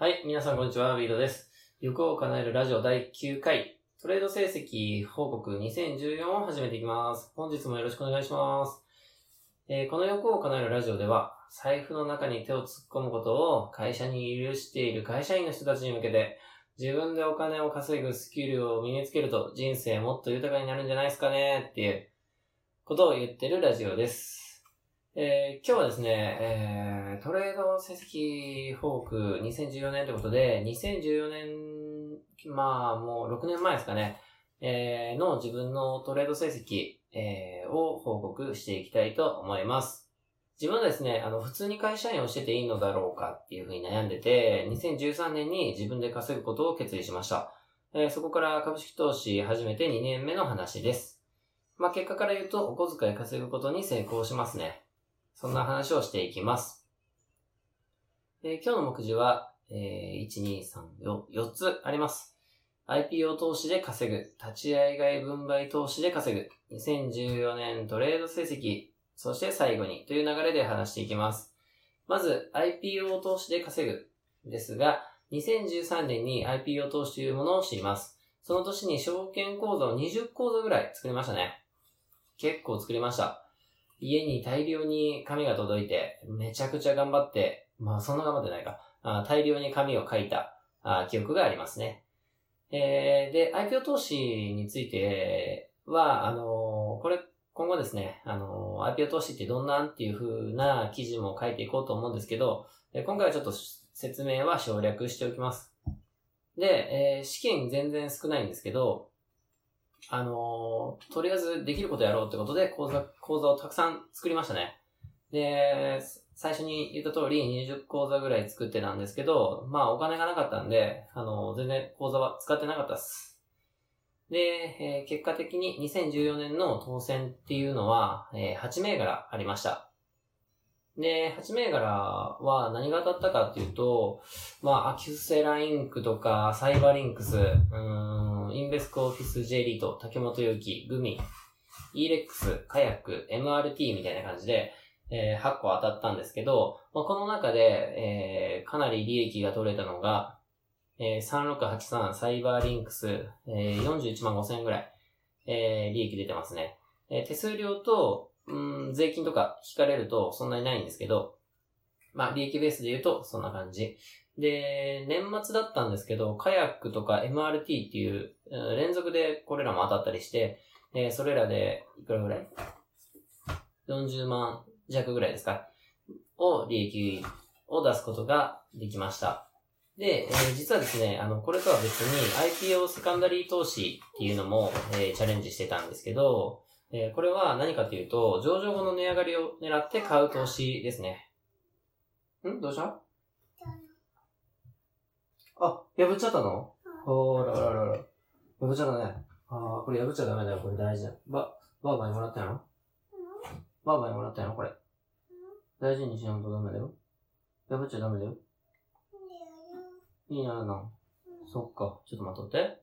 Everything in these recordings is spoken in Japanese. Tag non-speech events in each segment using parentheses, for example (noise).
はい、皆さんこんにちは、ビードです。欲を叶えるラジオ第9回、トレード成績報告2014を始めていきます。本日もよろしくお願いします。えーこの欲を叶えるラジオでは、財布の中に手を突っ込むことを会社に許している会社員の人たちに向けて、自分でお金を稼ぐスキルを身につけると人生もっと豊かになるんじゃないですかねっていうことを言ってるラジオです。えー今日はですね、えートレード成績報告2014年ということで、2014年、まあもう6年前ですかね、えーの自分のトレード成績、えーを報告していきたいと思います。自分はですね、あの、普通に会社員をしてていいのだろうかっていうふうに悩んでて、2013年に自分で稼ぐことを決意しました。えーそこから株式投資始めて2年目の話です。まあ、結果から言うと、お小遣い稼ぐことに成功しますね。そんな話をしていきます。えー今日の目次は、えー1、2、3、4、4つあります。IPO 投資で稼ぐ、立ち会い外分配投資で稼ぐ、2014年トレード成績、そして最後にという流れで話していきます。まず、IPO 投資で稼ぐですが、2013年に IPO 投資というものを知ります。その年に証券口座を20口座ぐらい作りましたね。結構作りました。家に大量に紙が届いて、めちゃくちゃ頑張って、まあそんな頑張ってないか、あ大量に紙を書いたあ記憶がありますね。えー、で、IPO 投資については、あのーこれ、今後ですね、あのー IPO 投資ってどんなんっていう風な記事も書いていこうと思うんですけど、え今回はちょっと説明は省略しておきます。で、えー試験全然少ないんですけど、あのーとりあえずできることやろうってことで講座、講座をたくさん作りましたね。で、最初に言った通り20講座ぐらい作ってたんですけど、まあお金がなかったんで、あのー全然講座は使ってなかったっす。で、えー結果的に2014年の当選っていうのは、えー8銘柄ありました。で、8銘柄は何が当たったかっていうと、まあ、アキュセラインクとか、サイバリンクス、うん、インベスコオフィス J リート、竹本祐樹、グミ、イーレックス、カヤック、MRT みたいな感じで、えー8個当たったんですけど、まあ、この中で、えーかなり利益が取れたのが、えー3683サイバーリンクス、えー41万5000円ぐらい、えー利益出てますね。えー手数料と、うん、税金とか引かれるとそんなにないんですけど、まあ、利益ベースで言うとそんな感じ。で、年末だったんですけど、カヤックとか MRT っていう、連続でこれらも当たったりして、えーそれらで、いくらぐらい ?40 万弱ぐらいですか？を利益を出すことができました。で、えー実はですね、あの、これとは別に IPO セカンダリー投資っていうのも、えーチャレンジしてたんですけど、えーこれは何かというと、上場後の値上がりを狙って買う投資ですね。ん？どうした？あ、破っちゃったの？ほーらららら。破っちゃったね。あー、これ破っちゃダメだよ。これ大事だよ。ば、ばあばにもらったの？ばあばにもらったの？これ。大事にしないとダメだよ。破っちゃダメだよ。いいなな。そっか。ちょっと待っとって。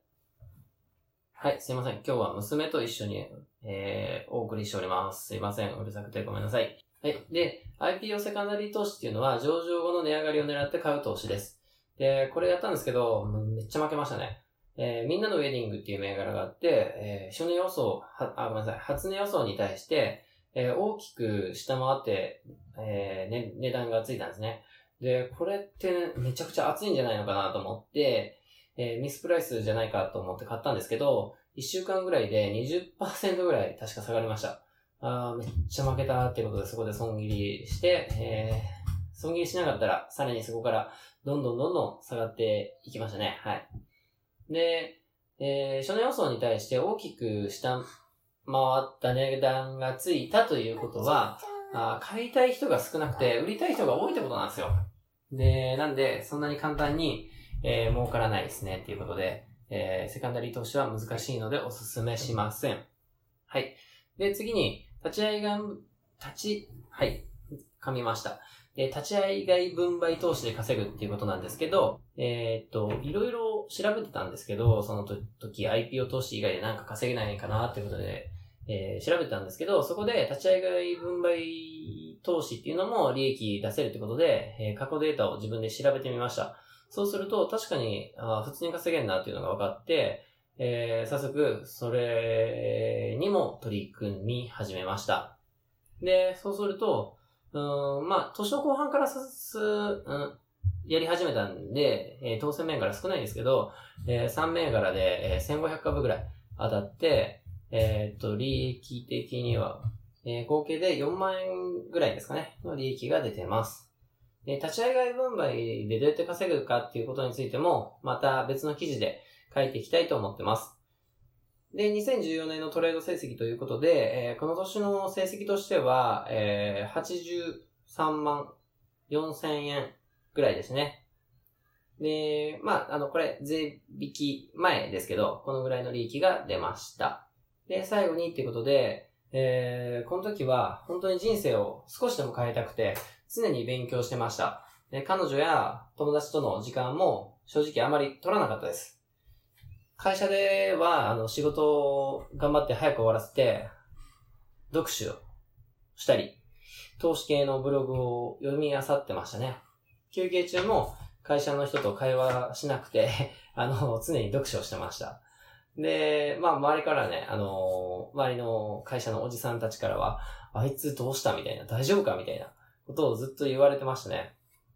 はい、すいません。今日は娘と一緒に、えー、お送りしております。すいません。うるさくてごめんなさい。はい。で、IPO セカンダリー投資っていうのは、上場後の値上がりを狙って買う投資です。で、これやったんですけど、めっちゃ負けましたね。えーみんなのウェディングっていう銘柄があって、えー初値予想、は、あ、ごめんなさい、初値予想に対して、えー大きく下回って、えーね、値段がついたんですね。で、これって、めちゃくちゃ熱いんじゃないのかなと思って、えーミスプライスじゃないかと思って買ったんですけど、1週間ぐらいで20%ぐらい確か下がりました。あめっちゃ負けたってことでそこで損切りして、えー損切りしなかったら、さらにそこからどんどんどんどん下がっていきましたね。はい。で、えー初値予想に対して大きく下回った値段がついたということは、あ買いたい人が少なくて、売りたい人が多いってことなんですよ。で、なんで、そんなに簡単に、えー儲からないですねっていうことで、えーセカンダリー投資は難しいのでおすすめしません。はい。で、次に、立ち会いが、立ち、はい、噛みました。で、立ち会い外分配投資で稼ぐっていうことなんですけど、えーっと、いろいろ調べてたんですけど、その時 IPO 投資以外でなんか稼げないかなっていうことで、えー調べてたんですけど、そこで立ち会い外分配投資っていうのも利益出せるってことで、えー過去データを自分で調べてみました。そうすると、確かに、あ普通に稼げるなっていうのが分かって、えー、早速、それにも取り組み始めました。で、そうすると、うん、まあ、年の後半からす、うん、やり始めたんで、えー、当選銘柄少ないんですけど、えー、3銘柄で、えー、1500株ぐらい当たって、えー、っと、利益的には、えー、合計で4万円ぐらいですかね、の利益が出てます。で、立ち上がり分配でどうやって稼ぐかっていうことについても、また別の記事で書いていきたいと思ってます。で、2014年のトレード成績ということで、えー、この年の成績としては、えー、83万4千円ぐらいですね。で、まあ、あの、これ、税引き前ですけど、このぐらいの利益が出ました。で、最後にっていうことで、えー、この時は本当に人生を少しでも変えたくて、常に勉強してました。で、彼女や友達との時間も正直あまり取らなかったです。会社では、あの、仕事を頑張って早く終わらせて、読書をしたり、投資系のブログを読み漁ってましたね。休憩中も会社の人と会話しなくて (laughs) あの、常に読書をしてました。で、まあ、周りからね、あの周りの会社のおじさんたちからは、あいつどうしたみたいな、大丈夫かみたいなことをずっと言われてましたね。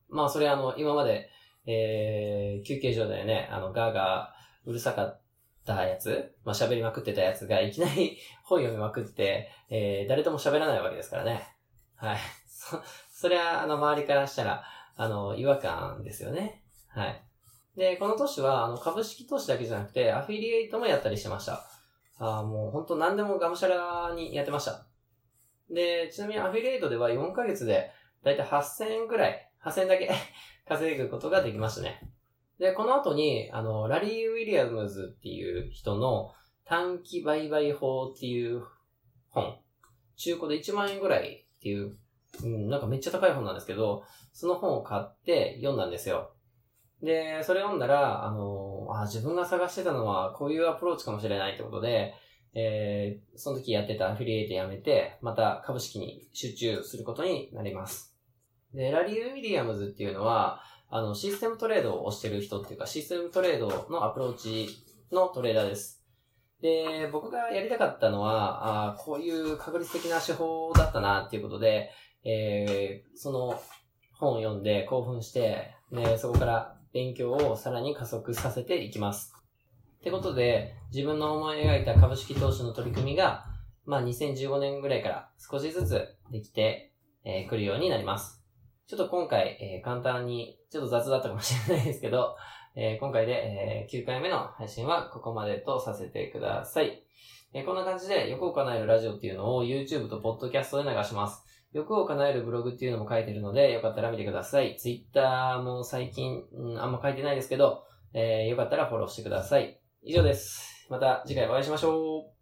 まあ、それあの、今まで、えー、休憩所でね、あの、ガーガーうるさかったやつ、まあ、喋りまくってたやつがいきなり (laughs) 本読みまくって、えー、誰とも喋らないわけですからね。はい。そ、そりゃ、あの、周りからしたら、あの、違和感ですよね。はい。で、この年は、あの、株式投資だけじゃなくて、アフィリエイトもやったりしてました。あもう本当何でもがむしゃらにやってました。で、ちなみにアフィリエイトでは4ヶ月で、だいたい8000円くらい、8000円だけ (laughs) 稼ぐことができましたね。で、この後に、あの、ラリー・ウィリアムズっていう人の短期売買法っていう本。中古で1万円ぐらいっていう、うん、なんかめっちゃ高い本なんですけど、その本を買って読んだんですよ。で、それ読んだら、あの、あ、自分が探してたのはこういうアプローチかもしれないってことで、えー、その時やってたアフィリエイトやめて、また株式に集中することになります。で、ラリー・ウィリアムズっていうのは、あの、システムトレードをしてる人っていうか、システムトレードのアプローチのトレーダーです。で、僕がやりたかったのは、あこういう確率的な手法だったなっていうことで、えー、その本を読んで興奮して、で、そこから勉強をさらに加速させていきます。ってことで、自分の思い描いた株式投資の取り組みが、まあ2015年ぐらいから少しずつできてく、えー、るようになります。ちょっと今回、えー、簡単に、ちょっと雑だったかもしれないですけど、えー、今回で、えー、9回目の配信はここまでとさせてください。えー、こんな感じで、欲を叶えるラジオっていうのを YouTube と Podcast で流します。欲を叶えるブログっていうのも書いてるので、よかったら見てください。Twitter も最近、うん、あんま書いてないですけど、えー、よかったらフォローしてください。以上です。また次回お会いしましょう。